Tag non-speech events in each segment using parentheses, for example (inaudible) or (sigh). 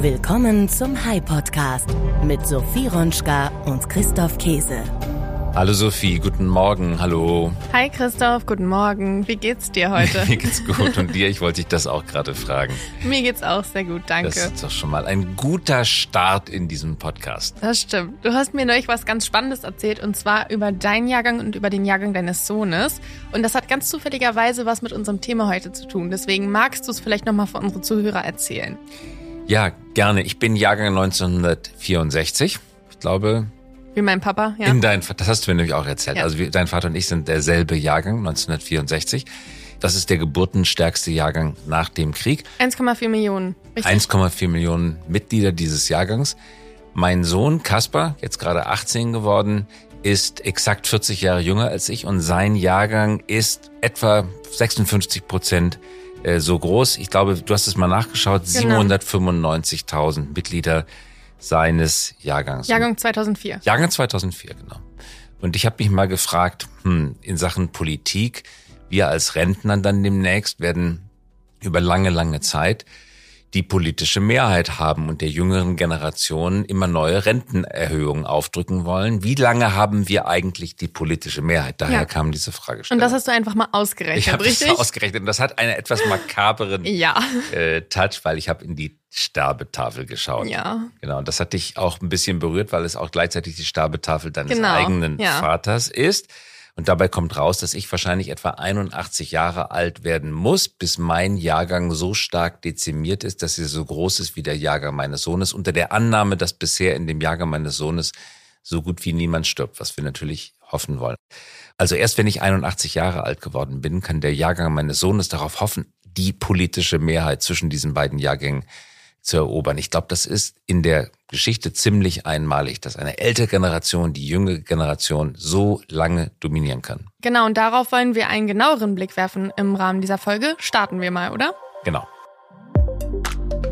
Willkommen zum High Podcast mit Sophie Ronschka und Christoph Käse. Hallo Sophie, guten Morgen, hallo. Hi Christoph, guten Morgen. Wie geht's dir heute? (laughs) Mir geht's gut und dir, ich wollte dich das auch gerade fragen. Mir geht's auch sehr gut, danke. Das ist doch schon mal ein guter Start in diesem Podcast. Das stimmt. Du hast mir neulich was ganz Spannendes erzählt und zwar über deinen Jahrgang und über den Jahrgang deines Sohnes. Und das hat ganz zufälligerweise was mit unserem Thema heute zu tun. Deswegen magst du es vielleicht nochmal für unsere Zuhörer erzählen. Ja, gerne. Ich bin Jahrgang 1964. Ich glaube, wie mein Papa, ja. In dein, das hast du mir nämlich auch erzählt. Ja. Also dein Vater und ich sind derselbe Jahrgang, 1964. Das ist der geburtenstärkste Jahrgang nach dem Krieg. 1,4 Millionen. 1,4 Millionen Mitglieder dieses Jahrgangs. Mein Sohn Kaspar, jetzt gerade 18 geworden, ist exakt 40 Jahre jünger als ich und sein Jahrgang ist etwa 56 Prozent äh, so groß. Ich glaube, du hast es mal nachgeschaut, genau. 795.000 Mitglieder seines Jahrgangs. Jahrgang 2004. Jahrgang 2004, genau. Und ich habe mich mal gefragt, hm, in Sachen Politik, wir als Rentner dann demnächst werden über lange, lange Zeit die politische Mehrheit haben und der jüngeren Generation immer neue Rentenerhöhungen aufdrücken wollen. Wie lange haben wir eigentlich die politische Mehrheit? Daher ja. kam diese Frage. Und das hast du einfach mal ausgerechnet, ich richtig? Das ausgerechnet. Und das hat einen etwas makaberen (laughs) ja. äh, Touch, weil ich habe in die Sterbetafel geschaut. Ja. Genau. Und das hat dich auch ein bisschen berührt, weil es auch gleichzeitig die Sterbetafel deines genau. eigenen ja. Vaters ist. Und dabei kommt raus, dass ich wahrscheinlich etwa 81 Jahre alt werden muss, bis mein Jahrgang so stark dezimiert ist, dass er so groß ist wie der Jahrgang meines Sohnes, unter der Annahme, dass bisher in dem Jahrgang meines Sohnes so gut wie niemand stirbt, was wir natürlich hoffen wollen. Also erst wenn ich 81 Jahre alt geworden bin, kann der Jahrgang meines Sohnes darauf hoffen, die politische Mehrheit zwischen diesen beiden Jahrgängen zu erobern. Ich glaube, das ist in der Geschichte ziemlich einmalig, dass eine ältere Generation die jüngere Generation so lange dominieren kann. Genau, und darauf wollen wir einen genaueren Blick werfen im Rahmen dieser Folge. Starten wir mal, oder? Genau.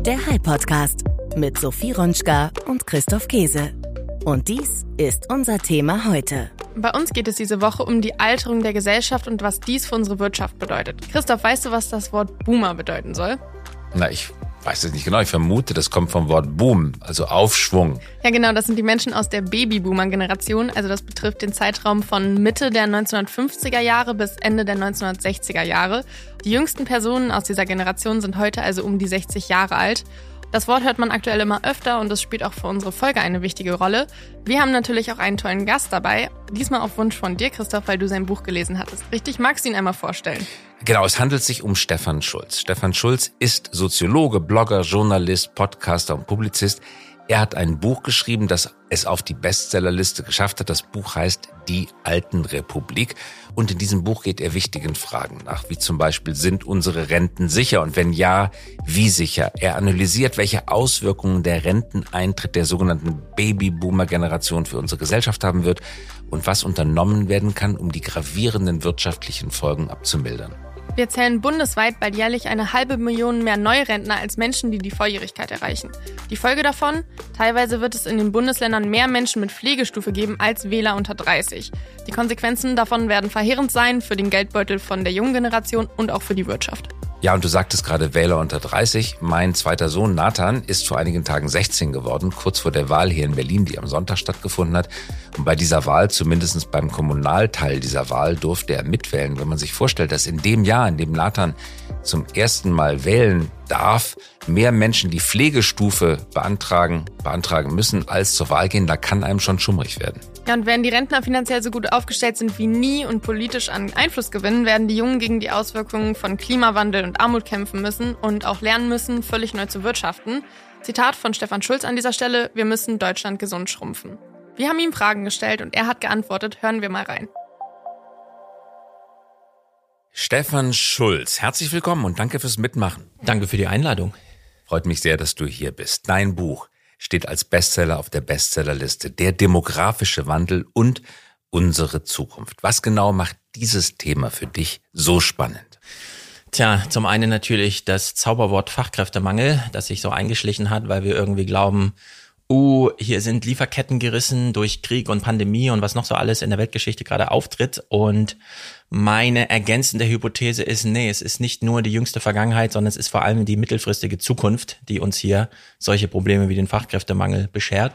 Der High Podcast mit Sophie Ronschka und Christoph Käse. Und dies ist unser Thema heute. Bei uns geht es diese Woche um die Alterung der Gesellschaft und was dies für unsere Wirtschaft bedeutet. Christoph, weißt du, was das Wort Boomer bedeuten soll? Na, ich weiß es nicht genau. Ich vermute, das kommt vom Wort Boom, also Aufschwung. Ja, genau. Das sind die Menschen aus der Babyboomer-Generation. Also das betrifft den Zeitraum von Mitte der 1950er Jahre bis Ende der 1960er Jahre. Die jüngsten Personen aus dieser Generation sind heute also um die 60 Jahre alt. Das Wort hört man aktuell immer öfter und es spielt auch für unsere Folge eine wichtige Rolle. Wir haben natürlich auch einen tollen Gast dabei. Diesmal auf Wunsch von dir, Christoph, weil du sein Buch gelesen hattest. Richtig? Magst du ihn einmal vorstellen? Genau, es handelt sich um Stefan Schulz. Stefan Schulz ist Soziologe, Blogger, Journalist, Podcaster und Publizist. Er hat ein Buch geschrieben, das es auf die Bestsellerliste geschafft hat. Das Buch heißt Die Alten Republik. Und in diesem Buch geht er wichtigen Fragen nach, wie zum Beispiel, sind unsere Renten sicher? Und wenn ja, wie sicher? Er analysiert, welche Auswirkungen der Renteneintritt der sogenannten Babyboomer-Generation für unsere Gesellschaft haben wird und was unternommen werden kann, um die gravierenden wirtschaftlichen Folgen abzumildern. Wir zählen bundesweit bald jährlich eine halbe Million mehr Neurentner als Menschen, die die Volljährigkeit erreichen. Die Folge davon? Teilweise wird es in den Bundesländern mehr Menschen mit Pflegestufe geben als Wähler unter 30. Die Konsequenzen davon werden verheerend sein für den Geldbeutel von der jungen Generation und auch für die Wirtschaft. Ja, und du sagtest gerade Wähler unter 30. Mein zweiter Sohn Nathan ist vor einigen Tagen 16 geworden, kurz vor der Wahl hier in Berlin, die am Sonntag stattgefunden hat. Und bei dieser Wahl, zumindest beim Kommunalteil dieser Wahl, durfte er mitwählen. Wenn man sich vorstellt, dass in dem Jahr, in dem Nathan zum ersten Mal wählen darf, mehr Menschen die Pflegestufe beantragen, beantragen müssen, als zur Wahl gehen, da kann einem schon schummrig werden. Ja, und wenn die Rentner finanziell so gut aufgestellt sind wie nie und politisch an Einfluss gewinnen, werden die Jungen gegen die Auswirkungen von Klimawandel und Armut kämpfen müssen und auch lernen müssen, völlig neu zu wirtschaften. Zitat von Stefan Schulz an dieser Stelle, wir müssen Deutschland gesund schrumpfen. Wir haben ihm Fragen gestellt und er hat geantwortet, hören wir mal rein. Stefan Schulz, herzlich willkommen und danke fürs Mitmachen. Danke für die Einladung. Freut mich sehr, dass du hier bist. Dein Buch steht als Bestseller auf der Bestsellerliste. Der demografische Wandel und unsere Zukunft. Was genau macht dieses Thema für dich so spannend? Tja, zum einen natürlich das Zauberwort Fachkräftemangel, das sich so eingeschlichen hat, weil wir irgendwie glauben, uh, hier sind Lieferketten gerissen durch Krieg und Pandemie und was noch so alles in der Weltgeschichte gerade auftritt. Und meine ergänzende Hypothese ist, nee, es ist nicht nur die jüngste Vergangenheit, sondern es ist vor allem die mittelfristige Zukunft, die uns hier solche Probleme wie den Fachkräftemangel beschert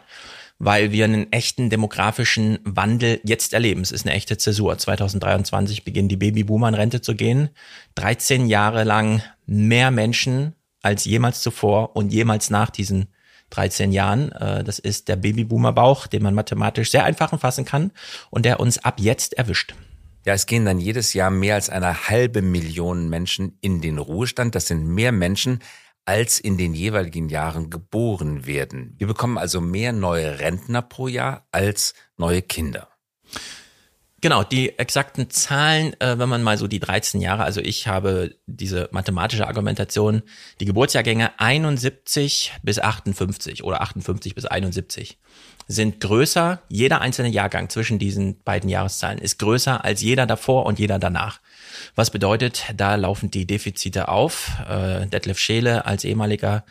weil wir einen echten demografischen Wandel jetzt erleben. Es ist eine echte Zäsur. 2023 beginnen die Babyboomer in Rente zu gehen. 13 Jahre lang mehr Menschen als jemals zuvor und jemals nach diesen 13 Jahren. Äh, das ist der Babyboomer-Bauch, den man mathematisch sehr einfach fassen kann und der uns ab jetzt erwischt. Ja, es gehen dann jedes Jahr mehr als eine halbe Million Menschen in den Ruhestand. Das sind mehr Menschen, als in den jeweiligen Jahren geboren werden. Wir bekommen also mehr neue Rentner pro Jahr als neue Kinder. Genau, die exakten Zahlen, äh, wenn man mal so die 13 Jahre, also ich habe diese mathematische Argumentation, die Geburtsjahrgänge 71 bis 58 oder 58 bis 71 sind größer, jeder einzelne Jahrgang zwischen diesen beiden Jahreszahlen ist größer als jeder davor und jeder danach. Was bedeutet, da laufen die Defizite auf. Äh, Detlef Scheele als ehemaliger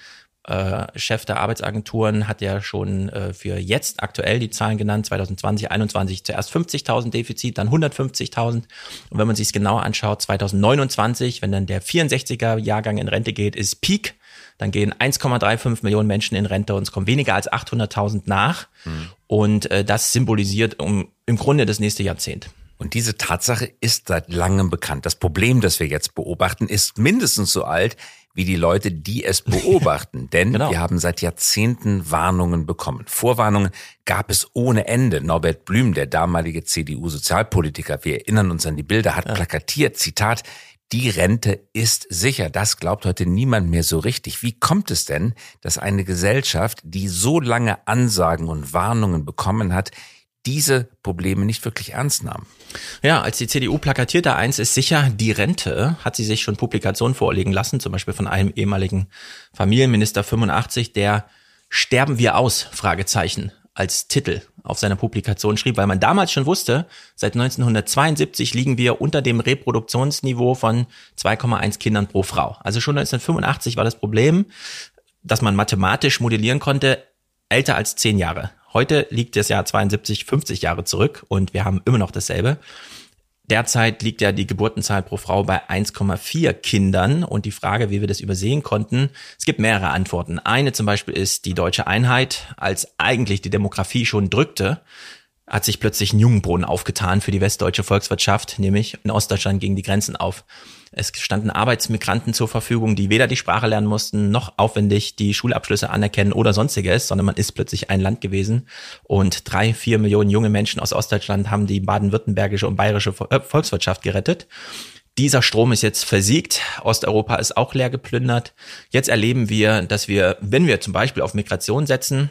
äh, Chef der Arbeitsagenturen hat ja schon äh, für jetzt aktuell die Zahlen genannt, 2020, 2021 zuerst 50.000 Defizit, dann 150.000. Und wenn man sich es genauer anschaut, 2029, wenn dann der 64er Jahrgang in Rente geht, ist Peak. Dann gehen 1,35 Millionen Menschen in Rente und es kommen weniger als 800.000 nach. Mhm. Und äh, das symbolisiert um, im Grunde das nächste Jahrzehnt. Und diese Tatsache ist seit langem bekannt. Das Problem, das wir jetzt beobachten, ist mindestens so alt wie die Leute, die es (laughs) beobachten. Denn genau. wir haben seit Jahrzehnten Warnungen bekommen. Vorwarnungen gab es ohne Ende. Norbert Blüm, der damalige CDU-Sozialpolitiker, wir erinnern uns an die Bilder, hat ja. plakatiert, Zitat, die Rente ist sicher. Das glaubt heute niemand mehr so richtig. Wie kommt es denn, dass eine Gesellschaft, die so lange Ansagen und Warnungen bekommen hat, diese Probleme nicht wirklich ernst nahm. Ja, als die CDU plakatierte, eins ist sicher, die Rente hat sie sich schon Publikationen vorlegen lassen, zum Beispiel von einem ehemaligen Familienminister 85, der Sterben wir aus? Fragezeichen als Titel auf seiner Publikation schrieb, weil man damals schon wusste, seit 1972 liegen wir unter dem Reproduktionsniveau von 2,1 Kindern pro Frau. Also schon 1985 war das Problem, dass man mathematisch modellieren konnte, älter als zehn Jahre. Heute liegt das Jahr 72 50 Jahre zurück und wir haben immer noch dasselbe. Derzeit liegt ja die Geburtenzahl pro Frau bei 1,4 Kindern und die Frage, wie wir das übersehen konnten, es gibt mehrere Antworten. Eine zum Beispiel ist die deutsche Einheit, als eigentlich die Demografie schon drückte, hat sich plötzlich ein Jungenbrunnen aufgetan für die westdeutsche Volkswirtschaft, nämlich in Ostdeutschland gingen die Grenzen auf. Es standen Arbeitsmigranten zur Verfügung, die weder die Sprache lernen mussten, noch aufwendig die Schulabschlüsse anerkennen oder sonstiges, sondern man ist plötzlich ein Land gewesen. Und drei, vier Millionen junge Menschen aus Ostdeutschland haben die baden-württembergische und bayerische äh, Volkswirtschaft gerettet. Dieser Strom ist jetzt versiegt. Osteuropa ist auch leer geplündert. Jetzt erleben wir, dass wir, wenn wir zum Beispiel auf Migration setzen,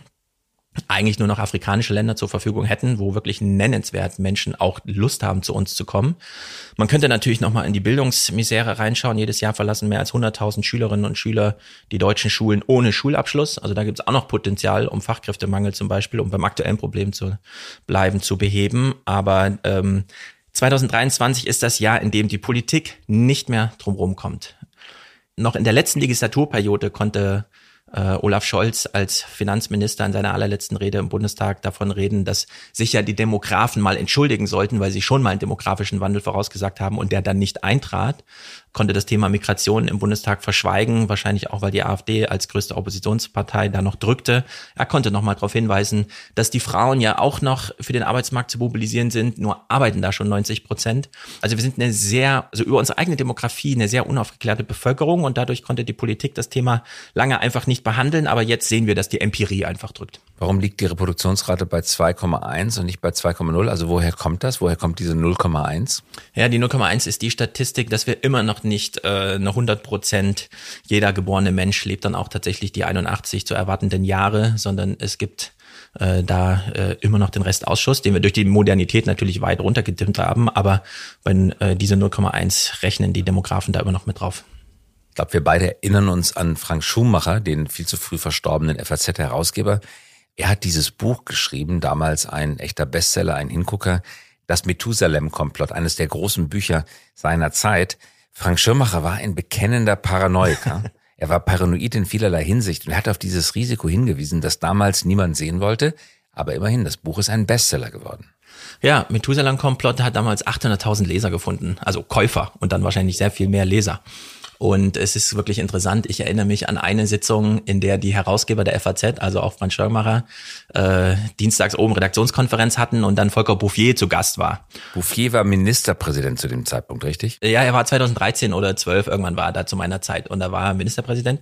eigentlich nur noch afrikanische Länder zur Verfügung hätten, wo wirklich nennenswert Menschen auch Lust haben, zu uns zu kommen. Man könnte natürlich nochmal in die Bildungsmisere reinschauen. Jedes Jahr verlassen mehr als 100.000 Schülerinnen und Schüler die deutschen Schulen ohne Schulabschluss. Also da gibt es auch noch Potenzial, um Fachkräftemangel zum Beispiel, um beim aktuellen Problem zu bleiben, zu beheben. Aber ähm, 2023 ist das Jahr, in dem die Politik nicht mehr drumherum kommt. Noch in der letzten Legislaturperiode konnte äh, Olaf Scholz als Finanzminister in seiner allerletzten Rede im Bundestag davon reden, dass sich ja die Demografen mal entschuldigen sollten, weil sie schon mal einen demografischen Wandel vorausgesagt haben und der dann nicht eintrat konnte das Thema Migration im Bundestag verschweigen, wahrscheinlich auch, weil die AfD als größte Oppositionspartei da noch drückte. Er konnte nochmal darauf hinweisen, dass die Frauen ja auch noch für den Arbeitsmarkt zu mobilisieren sind, nur arbeiten da schon 90 Prozent. Also wir sind eine sehr, also über unsere eigene Demografie, eine sehr unaufgeklärte Bevölkerung und dadurch konnte die Politik das Thema lange einfach nicht behandeln, aber jetzt sehen wir, dass die Empirie einfach drückt. Warum liegt die Reproduktionsrate bei 2,1 und nicht bei 2,0? Also woher kommt das? Woher kommt diese 0,1? Ja, die 0,1 ist die Statistik, dass wir immer noch nicht äh, eine 100 Prozent, jeder geborene Mensch lebt dann auch tatsächlich die 81 zu erwartenden Jahre, sondern es gibt äh, da äh, immer noch den Restausschuss, den wir durch die Modernität natürlich weit runtergedimmt haben, aber wenn äh, diese 0,1 rechnen die Demografen da immer noch mit drauf. Ich glaube, wir beide erinnern uns an Frank Schumacher, den viel zu früh verstorbenen FAZ-Herausgeber. Er hat dieses Buch geschrieben, damals ein echter Bestseller, ein Hingucker, das Methusalem-Komplott, eines der großen Bücher seiner Zeit. Frank Schirmacher war ein bekennender Paranoiker. (laughs) Er war paranoid in vielerlei Hinsicht und er hat auf dieses Risiko hingewiesen, das damals niemand sehen wollte. Aber immerhin, das Buch ist ein Bestseller geworden. Ja, Methuselah-Komplott hat damals 800.000 Leser gefunden, also Käufer und dann wahrscheinlich sehr viel mehr Leser. Und es ist wirklich interessant. Ich erinnere mich an eine Sitzung, in der die Herausgeber der FAZ, also auch Franz Schirmacher, äh, dienstags oben Redaktionskonferenz hatten und dann Volker Bouffier zu Gast war. Bouffier war Ministerpräsident zu dem Zeitpunkt, richtig? Ja, er war 2013 oder 12, irgendwann war er da zu meiner Zeit und da war er Ministerpräsident.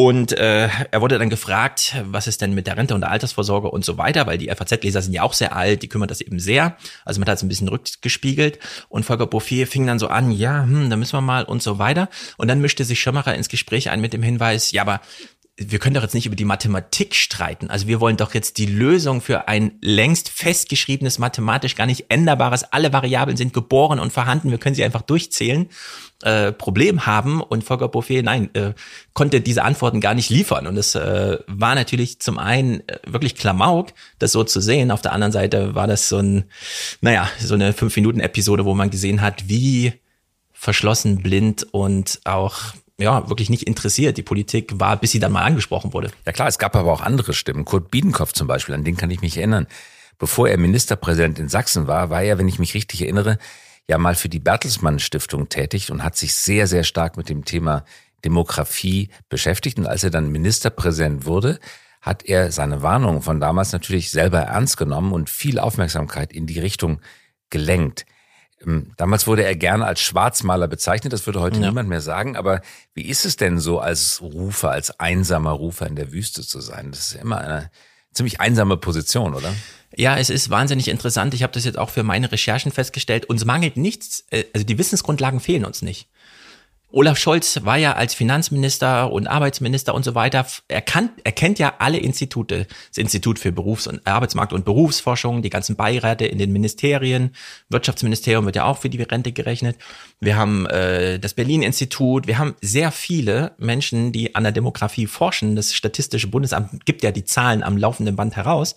Und äh, er wurde dann gefragt, was ist denn mit der Rente und der Altersvorsorge und so weiter, weil die FAZ-Leser sind ja auch sehr alt, die kümmert das eben sehr. Also man hat es ein bisschen rückgespiegelt und Volker Bouffier fing dann so an, ja, hm, da müssen wir mal und so weiter. Und dann dann mischte sich Schirmacher ins Gespräch ein mit dem Hinweis, ja, aber wir können doch jetzt nicht über die Mathematik streiten. Also wir wollen doch jetzt die Lösung für ein längst festgeschriebenes, mathematisch gar nicht änderbares, alle Variablen sind geboren und vorhanden, wir können sie einfach durchzählen, äh, Problem haben. Und Volker Bouffier, nein, äh, konnte diese Antworten gar nicht liefern. Und es äh, war natürlich zum einen äh, wirklich Klamauk, das so zu sehen. Auf der anderen Seite war das so ein, naja, so eine Fünf-Minuten-Episode, wo man gesehen hat, wie verschlossen, blind und auch ja, wirklich nicht interessiert. Die Politik war, bis sie dann mal angesprochen wurde. Ja klar, es gab aber auch andere Stimmen. Kurt Biedenkopf zum Beispiel, an den kann ich mich erinnern. Bevor er Ministerpräsident in Sachsen war, war er, wenn ich mich richtig erinnere, ja mal für die Bertelsmann Stiftung tätig und hat sich sehr, sehr stark mit dem Thema Demografie beschäftigt. Und als er dann Ministerpräsident wurde, hat er seine Warnungen von damals natürlich selber ernst genommen und viel Aufmerksamkeit in die Richtung gelenkt. Ähm, damals wurde er gerne als Schwarzmaler bezeichnet, das würde heute ja. niemand mehr sagen. Aber wie ist es denn so, als Rufer, als einsamer Rufer in der Wüste zu sein? Das ist immer eine ziemlich einsame Position, oder? Ja, es ist wahnsinnig interessant. Ich habe das jetzt auch für meine Recherchen festgestellt. Uns mangelt nichts, äh, also die Wissensgrundlagen fehlen uns nicht. Olaf Scholz war ja als Finanzminister und Arbeitsminister und so weiter, er, kann, er kennt ja alle Institute. Das Institut für Berufs- und Arbeitsmarkt- und Berufsforschung, die ganzen Beiräte in den Ministerien, Wirtschaftsministerium wird ja auch für die Rente gerechnet. Wir haben äh, das Berlin-Institut, wir haben sehr viele Menschen, die an der Demografie forschen. Das Statistische Bundesamt gibt ja die Zahlen am laufenden Band heraus.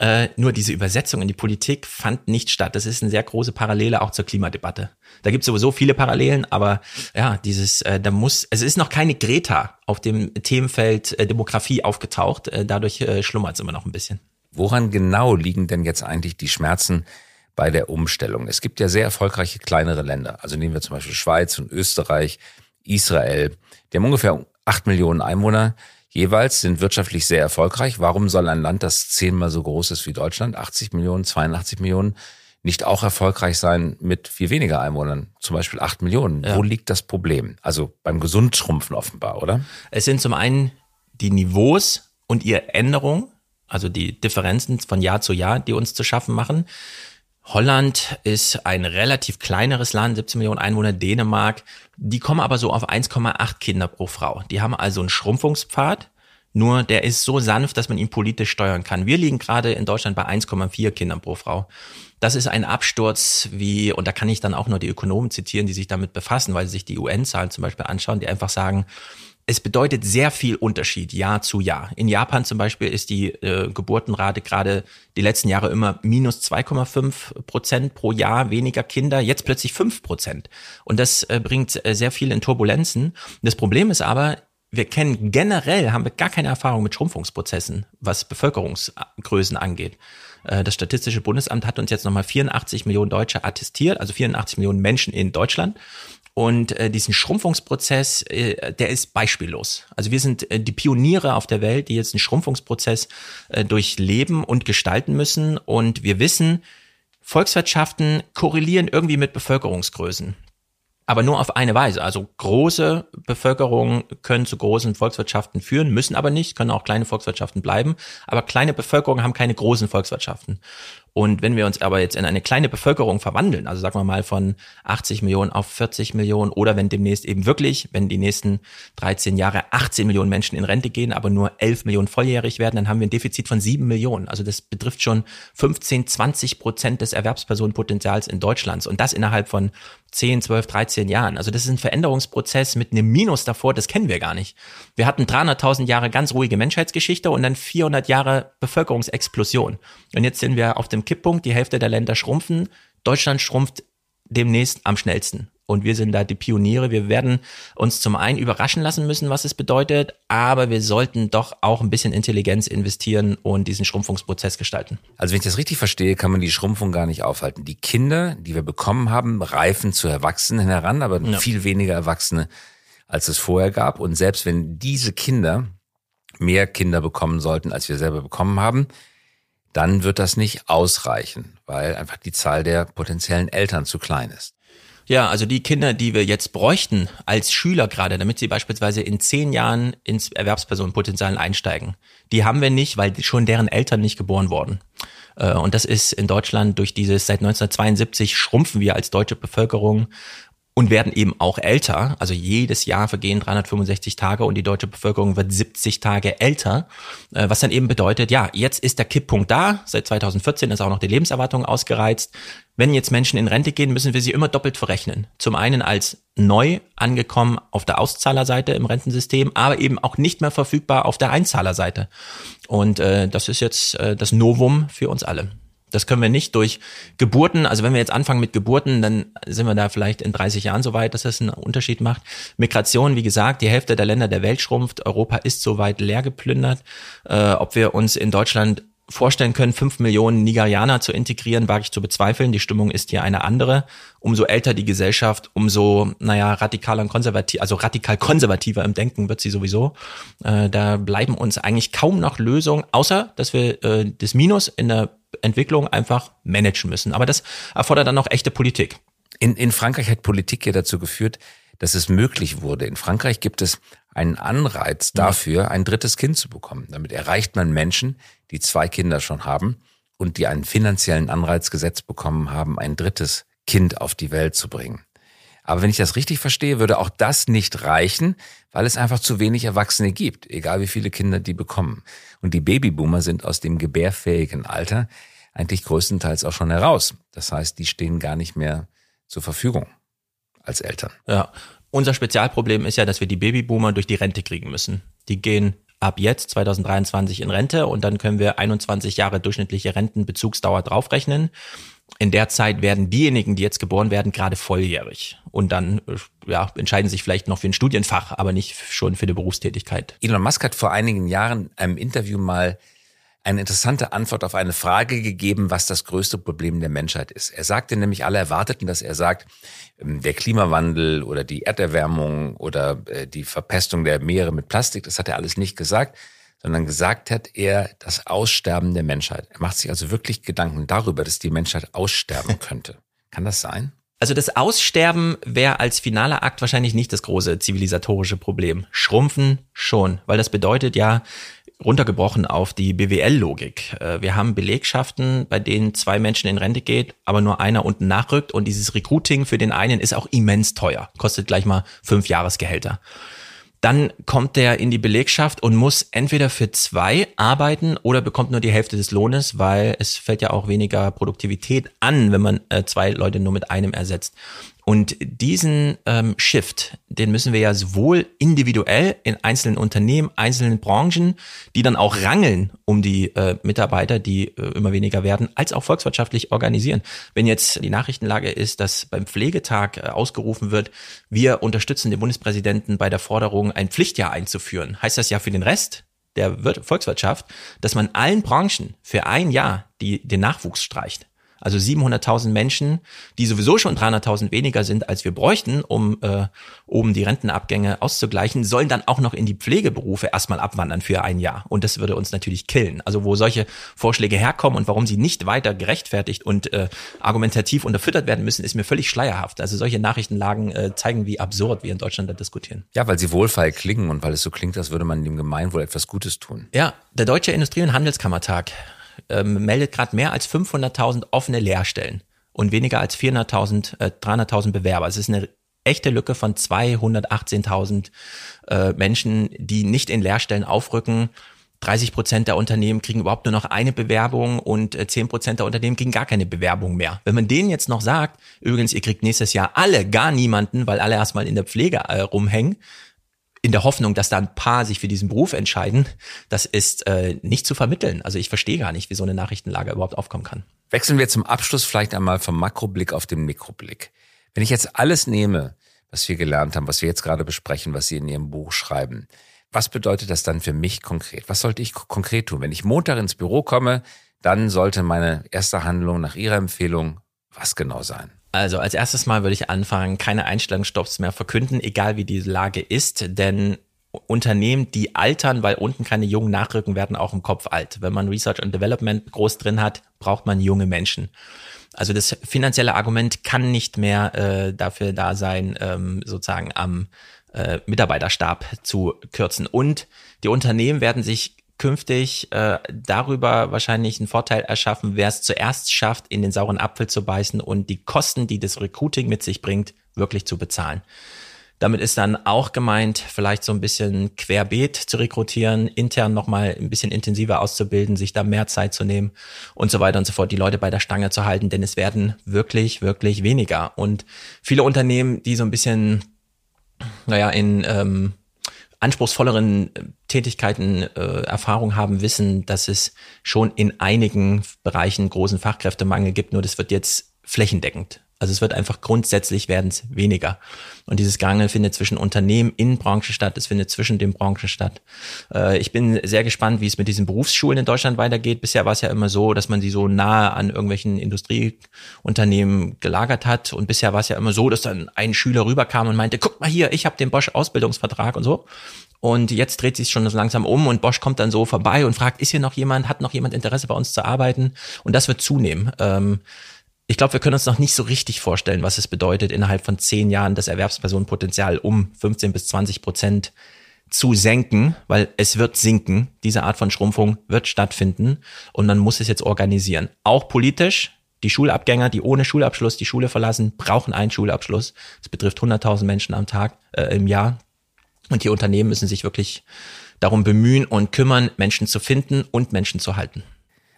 Äh, nur diese Übersetzung in die Politik fand nicht statt. Das ist eine sehr große Parallele auch zur Klimadebatte. Da gibt es sowieso viele Parallelen, aber ja, dieses, äh, da muss, es ist noch keine Greta auf dem Themenfeld äh, Demografie aufgetaucht. Äh, dadurch äh, schlummert es immer noch ein bisschen. Woran genau liegen denn jetzt eigentlich die Schmerzen bei der Umstellung? Es gibt ja sehr erfolgreiche kleinere Länder. Also nehmen wir zum Beispiel Schweiz und Österreich, Israel. Die haben ungefähr acht Millionen Einwohner jeweils, sind wirtschaftlich sehr erfolgreich. Warum soll ein Land, das zehnmal so groß ist wie Deutschland, 80 Millionen, 82 Millionen, nicht auch erfolgreich sein mit viel weniger Einwohnern, zum Beispiel 8 Millionen? Ja. Wo liegt das Problem? Also beim Gesundschrumpfen offenbar, oder? Es sind zum einen die Niveaus und ihre Änderung, also die Differenzen von Jahr zu Jahr, die uns zu schaffen machen. Holland ist ein relativ kleineres Land, 17 Millionen Einwohner, Dänemark. Die kommen aber so auf 1,8 Kinder pro Frau. Die haben also einen Schrumpfungspfad, nur der ist so sanft, dass man ihn politisch steuern kann. Wir liegen gerade in Deutschland bei 1,4 Kindern pro Frau. Das ist ein Absturz wie, und da kann ich dann auch nur die Ökonomen zitieren, die sich damit befassen, weil sie sich die UN-Zahlen zum Beispiel anschauen, die einfach sagen, es bedeutet sehr viel Unterschied Jahr zu Jahr. In Japan zum Beispiel ist die äh, Geburtenrate gerade die letzten Jahre immer minus 2,5 Prozent pro Jahr weniger Kinder, jetzt plötzlich 5 Prozent. Und das äh, bringt äh, sehr viel in Turbulenzen. Das Problem ist aber, wir kennen generell, haben wir gar keine Erfahrung mit Schrumpfungsprozessen, was Bevölkerungsgrößen angeht. Äh, das Statistische Bundesamt hat uns jetzt nochmal 84 Millionen Deutsche attestiert, also 84 Millionen Menschen in Deutschland. Und äh, diesen Schrumpfungsprozess, äh, der ist beispiellos. Also wir sind äh, die Pioniere auf der Welt, die jetzt einen Schrumpfungsprozess äh, durchleben und gestalten müssen. Und wir wissen, Volkswirtschaften korrelieren irgendwie mit Bevölkerungsgrößen aber nur auf eine Weise. Also große Bevölkerungen können zu großen Volkswirtschaften führen, müssen aber nicht, können auch kleine Volkswirtschaften bleiben. Aber kleine Bevölkerungen haben keine großen Volkswirtschaften. Und wenn wir uns aber jetzt in eine kleine Bevölkerung verwandeln, also sagen wir mal von 80 Millionen auf 40 Millionen oder wenn demnächst eben wirklich, wenn die nächsten 13 Jahre 18 Millionen Menschen in Rente gehen, aber nur 11 Millionen volljährig werden, dann haben wir ein Defizit von 7 Millionen. Also das betrifft schon 15, 20 Prozent des Erwerbspersonenpotenzials in Deutschlands und das innerhalb von 10, 12, 13 Jahren. Also das ist ein Veränderungsprozess mit einem Minus davor, das kennen wir gar nicht. Wir hatten 300.000 Jahre ganz ruhige Menschheitsgeschichte und dann 400 Jahre Bevölkerungsexplosion. Und jetzt sind wir auf dem Kipppunkt, die Hälfte der Länder schrumpfen, Deutschland schrumpft demnächst am schnellsten. und wir sind da die Pioniere. Wir werden uns zum einen überraschen lassen müssen, was es bedeutet, aber wir sollten doch auch ein bisschen Intelligenz investieren und diesen Schrumpfungsprozess gestalten. Also wenn ich das richtig verstehe, kann man die Schrumpfung gar nicht aufhalten. Die Kinder, die wir bekommen haben, reifen zu Erwachsenen heran, aber ja. viel weniger Erwachsene, als es vorher gab. Und selbst wenn diese Kinder mehr Kinder bekommen sollten, als wir selber bekommen haben, dann wird das nicht ausreichen, weil einfach die Zahl der potenziellen Eltern zu klein ist. Ja, also die Kinder, die wir jetzt bräuchten als Schüler gerade, damit sie beispielsweise in zehn Jahren ins Erwerbspersonenpotenzial einsteigen, die haben wir nicht, weil schon deren Eltern nicht geboren wurden. Äh, und das ist in Deutschland durch dieses, seit 1972 schrumpfen wir als deutsche Bevölkerung und werden eben auch älter. Also jedes Jahr vergehen 365 Tage und die deutsche Bevölkerung wird 70 Tage älter. Äh, was dann eben bedeutet, ja, jetzt ist der Kipppunkt da. Seit 2014 ist auch noch die Lebenserwartung ausgereizt. Wenn jetzt Menschen in Rente gehen, müssen wir sie immer doppelt verrechnen. Zum einen als neu angekommen auf der Auszahlerseite im Rentensystem, aber eben auch nicht mehr verfügbar auf der Einzahlerseite. Und äh, das ist jetzt äh, das Novum für uns alle. Das können wir nicht durch Geburten, also wenn wir jetzt anfangen mit Geburten, dann sind wir da vielleicht in 30 Jahren so weit, dass das einen Unterschied macht. Migration, wie gesagt, die Hälfte der Länder der Welt schrumpft, Europa ist soweit leer geplündert. Äh, ob wir uns in Deutschland vorstellen können, fünf Millionen Nigerianer zu integrieren, wage ich zu bezweifeln. Die Stimmung ist hier eine andere. Umso älter die Gesellschaft, umso, naja, radikaler und konservativ, also radikal konservativer im Denken wird sie sowieso. Äh, da bleiben uns eigentlich kaum noch Lösungen, außer, dass wir äh, das Minus in der Entwicklung einfach managen müssen. Aber das erfordert dann noch echte Politik. In, in Frankreich hat Politik ja dazu geführt, dass es möglich wurde. In Frankreich gibt es einen Anreiz dafür, ein drittes Kind zu bekommen. Damit erreicht man Menschen, die zwei Kinder schon haben und die einen finanziellen Anreiz gesetzt bekommen haben, ein drittes Kind auf die Welt zu bringen. Aber wenn ich das richtig verstehe, würde auch das nicht reichen, weil es einfach zu wenig Erwachsene gibt, egal wie viele Kinder die bekommen. Und die Babyboomer sind aus dem gebärfähigen Alter eigentlich größtenteils auch schon heraus. Das heißt, die stehen gar nicht mehr zur Verfügung als Eltern. Ja, unser Spezialproblem ist ja, dass wir die Babyboomer durch die Rente kriegen müssen. Die gehen ab jetzt 2023 in Rente und dann können wir 21 Jahre durchschnittliche Rentenbezugsdauer draufrechnen. In der Zeit werden diejenigen, die jetzt geboren werden, gerade volljährig und dann äh, ja, entscheiden sich vielleicht noch für ein Studienfach, aber nicht schon für die Berufstätigkeit. Elon Musk hat vor einigen Jahren einem Interview mal eine interessante Antwort auf eine Frage gegeben, was das größte Problem der Menschheit ist. Er sagte nämlich, alle erwarteten, dass er sagt, ähm, der Klimawandel oder die Erderwärmung oder äh, die Verpestung der Meere mit Plastik, das hat er alles nicht gesagt, sondern gesagt hat er das Aussterben der Menschheit. Er macht sich also wirklich Gedanken darüber, dass die Menschheit aussterben (laughs) könnte. Kann das sein? Also das Aussterben wäre als finaler Akt wahrscheinlich nicht das große zivilisatorische Problem. Schrumpfen schon, weil das bedeutet ja, runtergebrochen auf die BWL-Logik. Äh, wir haben Belegschaften, bei denen zwei Menschen in Rente geht, aber nur einer unten nachrückt und dieses Recruiting für den einen ist auch immens teuer, kostet gleich mal fünf Jahresgehälter. Dann kommt der in die Belegschaft und muss entweder für zwei arbeiten oder bekommt nur die Hälfte des Lohnes, weil es fällt ja auch weniger Produktivität an, wenn man äh, zwei Leute nur mit einem ersetzt. Und diesen ähm, Shift, den müssen wir ja sowohl individuell in einzelnen Unternehmen, einzelnen Branchen, die dann auch rangeln um die äh, Mitarbeiter, die äh, immer weniger werden, als auch volkswirtschaftlich organisieren. Wenn jetzt die Nachrichtenlage ist, dass beim Pflegetag äh, ausgerufen wird, wir unterstützen den Bundespräsidenten bei der Forderung, ein Pflichtjahr einzuführen, heißt das ja für den Rest der Volkswirtschaft, dass man allen Branchen für ein Jahr die, den Nachwuchs streicht. Also 700.000 Menschen, die sowieso schon 300.000 weniger sind, als wir bräuchten, um äh, oben die Rentenabgänge auszugleichen, sollen dann auch noch in die Pflegeberufe erstmal abwandern für ein Jahr. Und das würde uns natürlich killen. Also wo solche Vorschläge herkommen und warum sie nicht weiter gerechtfertigt und äh, argumentativ unterfüttert werden müssen, ist mir völlig schleierhaft. Also solche Nachrichtenlagen äh, zeigen, wie absurd wir in Deutschland da diskutieren. Ja, weil sie wohlfeil klingen und weil es so klingt, als würde man dem Gemeinwohl etwas Gutes tun. Ja, der Deutsche Industrie- und Handelskammertag ähm, meldet gerade mehr als 500.000 offene Lehrstellen und weniger als 400.000, äh, 300.000 Bewerber. Es ist eine echte Lücke von 218.000 äh, Menschen, die nicht in Lehrstellen aufrücken. 30 Prozent der Unternehmen kriegen überhaupt nur noch eine Bewerbung und 10 äh, Prozent der Unternehmen kriegen gar keine Bewerbung mehr. Wenn man denen jetzt noch sagt, übrigens, ihr kriegt nächstes Jahr alle gar niemanden, weil alle erstmal in der Pflege äh, rumhängen, in der Hoffnung, dass da ein paar sich für diesen Beruf entscheiden, das ist äh, nicht zu vermitteln. Also ich verstehe gar nicht, wie so eine Nachrichtenlage überhaupt aufkommen kann. Wechseln wir zum Abschluss vielleicht einmal vom Makroblick auf den Mikroblick. Wenn ich jetzt alles nehme, was wir gelernt haben, was wir jetzt gerade besprechen, was Sie in Ihrem Buch schreiben, was bedeutet das dann für mich konkret? Was sollte ich konkret tun? Wenn ich Montag ins Büro komme, dann sollte meine erste Handlung nach Ihrer Empfehlung was genau sein? Also als erstes Mal würde ich anfangen, keine Einstellungsstopps mehr verkünden, egal wie die Lage ist, denn Unternehmen, die altern, weil unten keine Jungen nachrücken, werden auch im Kopf alt. Wenn man Research and Development groß drin hat, braucht man junge Menschen. Also das finanzielle Argument kann nicht mehr äh, dafür da sein, ähm, sozusagen am äh, Mitarbeiterstab zu kürzen. Und die Unternehmen werden sich künftig äh, darüber wahrscheinlich einen Vorteil erschaffen, wer es zuerst schafft, in den sauren Apfel zu beißen und die Kosten, die das Recruiting mit sich bringt, wirklich zu bezahlen. Damit ist dann auch gemeint, vielleicht so ein bisschen querbeet zu rekrutieren, intern nochmal ein bisschen intensiver auszubilden, sich da mehr Zeit zu nehmen und so weiter und so fort, die Leute bei der Stange zu halten, denn es werden wirklich, wirklich weniger. Und viele Unternehmen, die so ein bisschen, naja, in ähm, anspruchsvolleren Tätigkeiten äh, Erfahrung haben, wissen, dass es schon in einigen Bereichen großen Fachkräftemangel gibt, nur das wird jetzt flächendeckend also es wird einfach grundsätzlich werden es weniger. Und dieses Gerangel findet zwischen Unternehmen in Branche statt, es findet zwischen den Branchen statt. Äh, ich bin sehr gespannt, wie es mit diesen Berufsschulen in Deutschland weitergeht. Bisher war es ja immer so, dass man sie so nahe an irgendwelchen Industrieunternehmen gelagert hat. Und bisher war es ja immer so, dass dann ein Schüler rüberkam und meinte, guck mal hier, ich habe den Bosch Ausbildungsvertrag und so. Und jetzt dreht sich schon so langsam um und Bosch kommt dann so vorbei und fragt, ist hier noch jemand, hat noch jemand Interesse bei uns zu arbeiten? Und das wird zunehmen. Ähm, ich glaube, wir können uns noch nicht so richtig vorstellen, was es bedeutet, innerhalb von zehn Jahren das Erwerbspersonenpotenzial um 15 bis 20 Prozent zu senken, weil es wird sinken. Diese Art von Schrumpfung wird stattfinden und man muss es jetzt organisieren. Auch politisch. Die Schulabgänger, die ohne Schulabschluss die Schule verlassen, brauchen einen Schulabschluss. Das betrifft 100.000 Menschen am Tag, äh, im Jahr. Und die Unternehmen müssen sich wirklich darum bemühen und kümmern, Menschen zu finden und Menschen zu halten.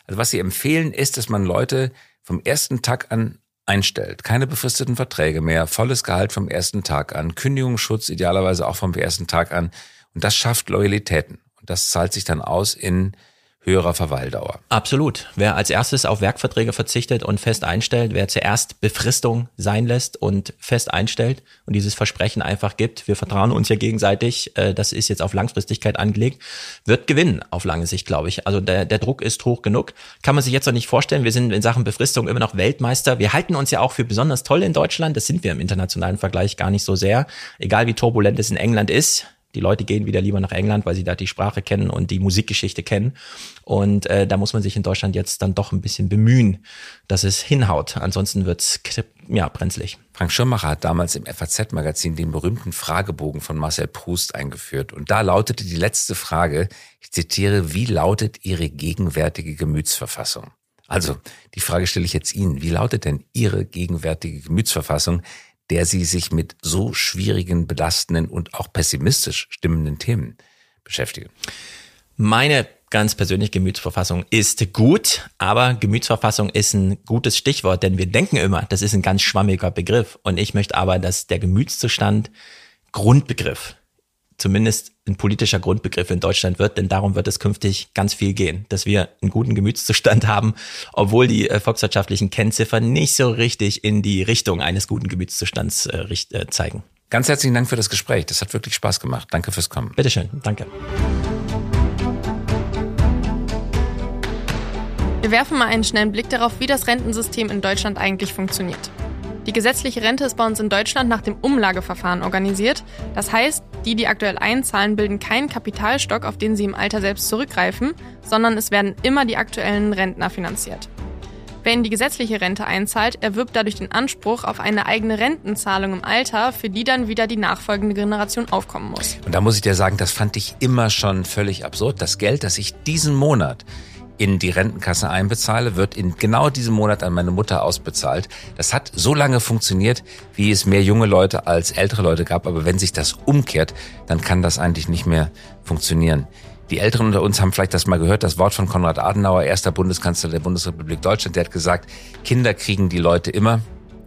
Also was Sie empfehlen, ist, dass man Leute vom ersten Tag an einstellt. Keine befristeten Verträge mehr, volles Gehalt vom ersten Tag an, Kündigungsschutz idealerweise auch vom ersten Tag an. Und das schafft Loyalitäten. Und das zahlt sich dann aus in höherer Verweildauer. Absolut. Wer als erstes auf Werkverträge verzichtet und fest einstellt, wer zuerst Befristung sein lässt und fest einstellt und dieses Versprechen einfach gibt, wir vertrauen uns ja gegenseitig, äh, das ist jetzt auf Langfristigkeit angelegt, wird gewinnen auf lange Sicht, glaube ich. Also der, der Druck ist hoch genug. Kann man sich jetzt noch nicht vorstellen. Wir sind in Sachen Befristung immer noch Weltmeister. Wir halten uns ja auch für besonders toll in Deutschland. Das sind wir im internationalen Vergleich gar nicht so sehr. Egal wie turbulent es in England ist, die Leute gehen wieder lieber nach England, weil sie da die Sprache kennen und die Musikgeschichte kennen. Und äh, da muss man sich in Deutschland jetzt dann doch ein bisschen bemühen, dass es hinhaut. Ansonsten wird's ja brenzlig. Frank Schirmacher hat damals im FAZ-Magazin den berühmten Fragebogen von Marcel Proust eingeführt. Und da lautete die letzte Frage, ich zitiere, wie lautet Ihre gegenwärtige Gemütsverfassung? Also, die Frage stelle ich jetzt Ihnen. Wie lautet denn Ihre gegenwärtige Gemütsverfassung? Der sie sich mit so schwierigen, belastenden und auch pessimistisch stimmenden Themen beschäftigen? Meine ganz persönliche Gemütsverfassung ist gut, aber Gemütsverfassung ist ein gutes Stichwort, denn wir denken immer, das ist ein ganz schwammiger Begriff. Und ich möchte aber, dass der Gemütszustand Grundbegriff zumindest ein politischer Grundbegriff in Deutschland wird, denn darum wird es künftig ganz viel gehen, dass wir einen guten Gemütszustand haben, obwohl die äh, volkswirtschaftlichen Kennziffern nicht so richtig in die Richtung eines guten Gemütszustands äh, äh, zeigen. Ganz herzlichen Dank für das Gespräch. Das hat wirklich Spaß gemacht. Danke fürs Kommen. Bitteschön. Danke. Wir werfen mal einen schnellen Blick darauf, wie das Rentensystem in Deutschland eigentlich funktioniert. Die gesetzliche Rente ist bei uns in Deutschland nach dem Umlageverfahren organisiert. Das heißt, die, die aktuell einzahlen, bilden keinen Kapitalstock, auf den sie im Alter selbst zurückgreifen, sondern es werden immer die aktuellen Rentner finanziert. Wer in die gesetzliche Rente einzahlt, erwirbt dadurch den Anspruch auf eine eigene Rentenzahlung im Alter, für die dann wieder die nachfolgende Generation aufkommen muss. Und da muss ich dir sagen, das fand ich immer schon völlig absurd. Das Geld, das ich diesen Monat in die Rentenkasse einbezahle, wird in genau diesem Monat an meine Mutter ausbezahlt. Das hat so lange funktioniert, wie es mehr junge Leute als ältere Leute gab. Aber wenn sich das umkehrt, dann kann das eigentlich nicht mehr funktionieren. Die Älteren unter uns haben vielleicht das mal gehört, das Wort von Konrad Adenauer, erster Bundeskanzler der Bundesrepublik Deutschland, der hat gesagt, Kinder kriegen die Leute immer,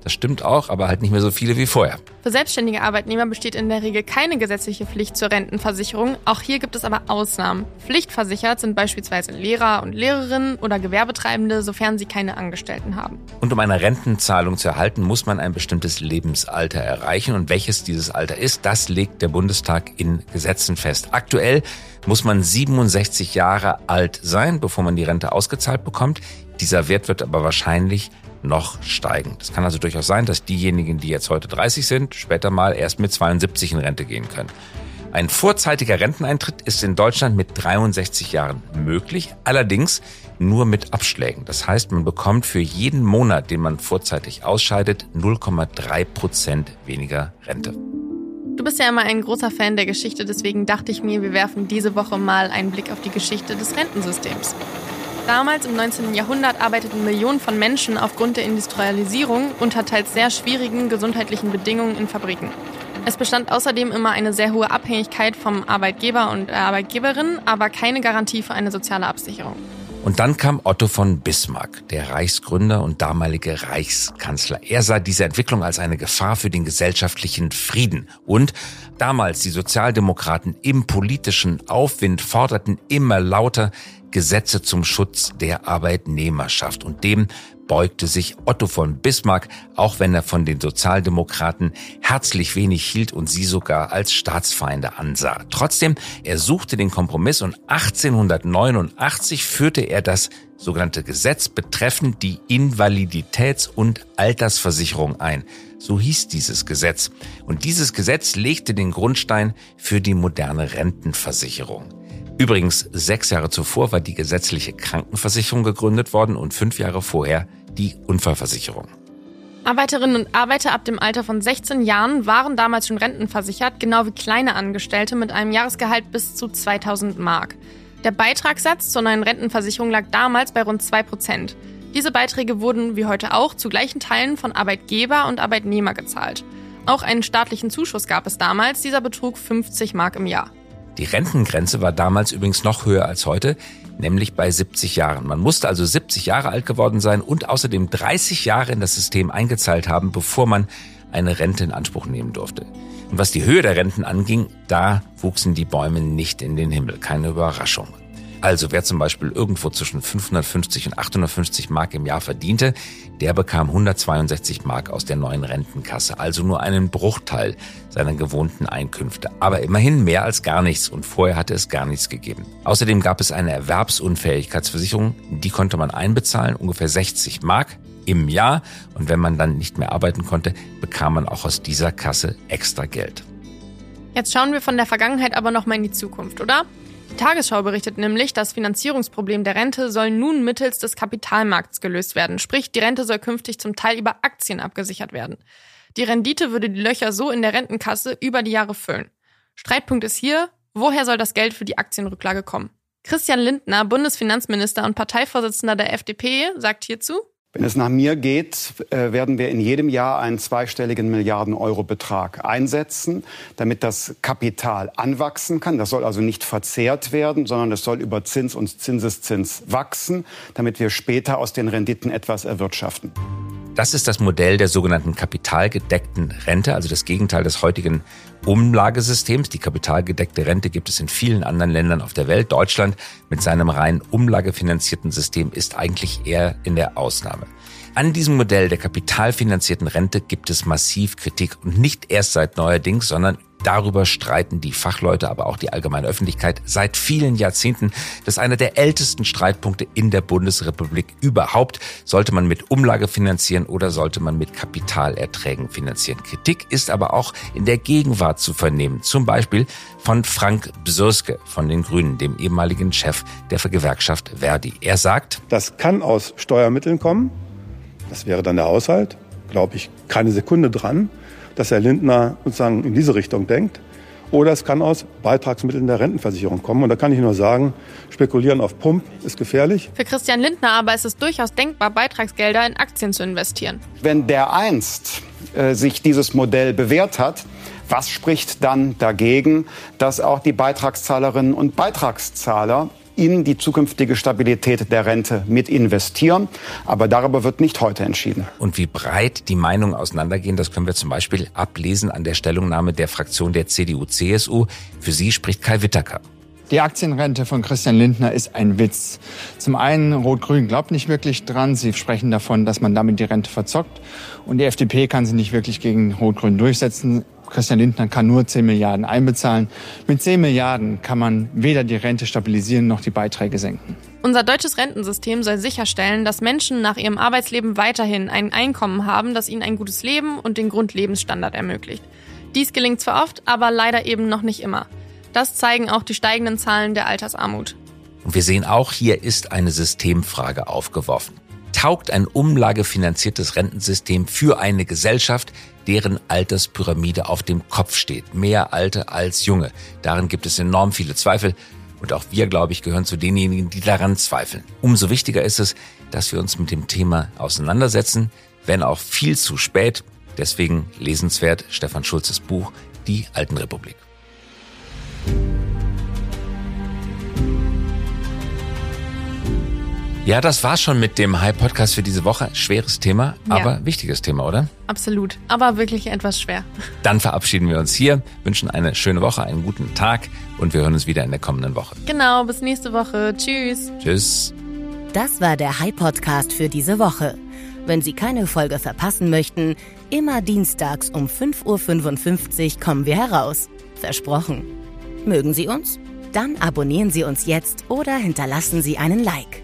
Das stimmt auch, aber halt nicht mehr so viele wie vorher. Für selbstständige Arbeitnehmer besteht in der Regel keine gesetzliche Pflicht zur Rentenversicherung. Auch hier gibt es aber Ausnahmen. Pflichtversichert sind beispielsweise Lehrer und Lehrerinnen oder Gewerbetreibende, sofern sie keine Angestellten haben. Und um eine Rentenzahlung zu erhalten, muss man ein bestimmtes Lebensalter erreichen. Und welches dieses Alter ist, das legt der Bundestag in Gesetzen fest. Aktuell muss man 67 Jahre alt sein, bevor man die Rente ausgezahlt bekommt. Dieser Wert wird aber wahrscheinlich noch steigen. Das kann also durchaus sein, dass diejenigen, die jetzt heute 30 sind, später mal erst mit 72 in Rente gehen können. Ein vorzeitiger Renteneintritt ist in Deutschland mit 63 Jahren möglich, allerdings nur mit Abschlägen. Das heißt, man bekommt für jeden Monat, den man vorzeitig ausscheidet, 0,3 Prozent weniger Rente. Du bist ja immer ein großer Fan der Geschichte, deswegen dachte ich mir, wir werfen diese Woche mal einen Blick auf die Geschichte des Rentensystems. Damals im 19. Jahrhundert arbeiteten Millionen von Menschen aufgrund der Industrialisierung unter teils sehr schwierigen gesundheitlichen Bedingungen in Fabriken. Es bestand außerdem immer eine sehr hohe Abhängigkeit vom Arbeitgeber und der Arbeitgeberin, aber keine Garantie für eine soziale Absicherung. Und dann kam Otto von Bismarck, der Reichsgründer und damalige Reichskanzler. Er sah diese Entwicklung als eine Gefahr für den gesellschaftlichen Frieden. Und damals die Sozialdemokraten im politischen Aufwind forderten immer lauter, Gesetze zum Schutz der Arbeitnehmerschaft. Und dem beugte sich Otto von Bismarck, auch wenn er von den Sozialdemokraten herzlich wenig hielt und sie sogar als Staatsfeinde ansah. Trotzdem, er suchte den Kompromiss und 1889 führte er das sogenannte Gesetz betreffend die Invaliditäts- und Altersversicherung ein. So hieß dieses Gesetz. Und dieses Gesetz legte den Grundstein für die moderne Rentenversicherung. Übrigens, sechs Jahre zuvor war die gesetzliche Krankenversicherung gegründet worden und fünf Jahre vorher die Unfallversicherung. Arbeiterinnen und Arbeiter ab dem Alter von 16 Jahren waren damals schon rentenversichert, genau wie kleine Angestellte mit einem Jahresgehalt bis zu 2000 Mark. Der Beitragssatz zur neuen Rentenversicherung lag damals bei rund 2 Prozent. Diese Beiträge wurden, wie heute auch, zu gleichen Teilen von Arbeitgeber und Arbeitnehmer gezahlt. Auch einen staatlichen Zuschuss gab es damals, dieser betrug 50 Mark im Jahr. Die Rentengrenze war damals übrigens noch höher als heute, nämlich bei 70 Jahren. Man musste also 70 Jahre alt geworden sein und außerdem 30 Jahre in das System eingezahlt haben, bevor man eine Rente in Anspruch nehmen durfte. Und was die Höhe der Renten anging, da wuchsen die Bäume nicht in den Himmel. Keine Überraschung. Also wer zum Beispiel irgendwo zwischen 550 und 850 Mark im Jahr verdiente, der bekam 162 Mark aus der neuen Rentenkasse, also nur einen Bruchteil seiner gewohnten Einkünfte. Aber immerhin mehr als gar nichts und vorher hatte es gar nichts gegeben. Außerdem gab es eine Erwerbsunfähigkeitsversicherung, die konnte man einbezahlen, ungefähr 60 Mark im Jahr und wenn man dann nicht mehr arbeiten konnte, bekam man auch aus dieser Kasse extra Geld. Jetzt schauen wir von der Vergangenheit aber noch mal in die Zukunft, oder? Die Tagesschau berichtet nämlich, das Finanzierungsproblem der Rente soll nun mittels des Kapitalmarkts gelöst werden. Sprich, die Rente soll künftig zum Teil über Aktien abgesichert werden. Die Rendite würde die Löcher so in der Rentenkasse über die Jahre füllen. Streitpunkt ist hier, woher soll das Geld für die Aktienrücklage kommen? Christian Lindner, Bundesfinanzminister und Parteivorsitzender der FDP, sagt hierzu, wenn es nach mir geht, äh, werden wir in jedem Jahr einen zweistelligen Milliarden-Euro-Betrag einsetzen, damit das Kapital anwachsen kann. Das soll also nicht verzehrt werden, sondern es soll über Zins und Zinseszins wachsen, damit wir später aus den Renditen etwas erwirtschaften. Das ist das Modell der sogenannten kapitalgedeckten Rente, also das Gegenteil des heutigen Umlagesystems. Die kapitalgedeckte Rente gibt es in vielen anderen Ländern auf der Welt. Deutschland mit seinem rein umlagefinanzierten System ist eigentlich eher in der Ausnahme. An diesem Modell der kapitalfinanzierten Rente gibt es massiv Kritik und nicht erst seit neuerdings, sondern Darüber streiten die Fachleute, aber auch die allgemeine Öffentlichkeit seit vielen Jahrzehnten. Das ist einer der ältesten Streitpunkte in der Bundesrepublik überhaupt. Sollte man mit Umlage finanzieren oder sollte man mit Kapitalerträgen finanzieren? Kritik ist aber auch in der Gegenwart zu vernehmen. Zum Beispiel von Frank Bsurske von den Grünen, dem ehemaligen Chef der Gewerkschaft Verdi. Er sagt, das kann aus Steuermitteln kommen. Das wäre dann der Haushalt. Glaube ich keine Sekunde dran dass Herr Lindner sozusagen in diese Richtung denkt. Oder es kann aus Beitragsmitteln der Rentenversicherung kommen. Und da kann ich nur sagen, spekulieren auf Pump ist gefährlich. Für Christian Lindner aber ist es durchaus denkbar, Beitragsgelder in Aktien zu investieren. Wenn der einst äh, sich dieses Modell bewährt hat, was spricht dann dagegen, dass auch die Beitragszahlerinnen und Beitragszahler in die zukünftige Stabilität der Rente mit investieren. Aber darüber wird nicht heute entschieden. Und wie breit die Meinungen auseinandergehen, das können wir zum Beispiel ablesen an der Stellungnahme der Fraktion der CDU-CSU. Für sie spricht Kai Wittaker. Die Aktienrente von Christian Lindner ist ein Witz. Zum einen, Rot-Grün glaubt nicht wirklich dran. Sie sprechen davon, dass man damit die Rente verzockt. Und die FDP kann sich nicht wirklich gegen Rot-Grün durchsetzen. Christian Lindner kann nur 10 Milliarden einbezahlen. Mit 10 Milliarden kann man weder die Rente stabilisieren noch die Beiträge senken. Unser deutsches Rentensystem soll sicherstellen, dass Menschen nach ihrem Arbeitsleben weiterhin ein Einkommen haben, das ihnen ein gutes Leben und den Grundlebensstandard ermöglicht. Dies gelingt zwar oft, aber leider eben noch nicht immer. Das zeigen auch die steigenden Zahlen der Altersarmut. Und wir sehen auch, hier ist eine Systemfrage aufgeworfen. Taugt ein umlagefinanziertes Rentensystem für eine Gesellschaft, deren Alterspyramide auf dem Kopf steht? Mehr Alte als Junge. Darin gibt es enorm viele Zweifel. Und auch wir, glaube ich, gehören zu denjenigen, die daran zweifeln. Umso wichtiger ist es, dass wir uns mit dem Thema auseinandersetzen, wenn auch viel zu spät. Deswegen lesenswert Stefan Schulzes Buch Die Alten Ja, das war's schon mit dem High-Podcast für diese Woche. Schweres Thema, ja. aber wichtiges Thema, oder? Absolut, aber wirklich etwas schwer. Dann verabschieden wir uns hier, wünschen eine schöne Woche, einen guten Tag und wir hören uns wieder in der kommenden Woche. Genau, bis nächste Woche. Tschüss. Tschüss. Das war der High-Podcast für diese Woche. Wenn Sie keine Folge verpassen möchten, immer dienstags um 5.55 Uhr kommen wir heraus. Versprochen. Mögen Sie uns? Dann abonnieren Sie uns jetzt oder hinterlassen Sie einen Like.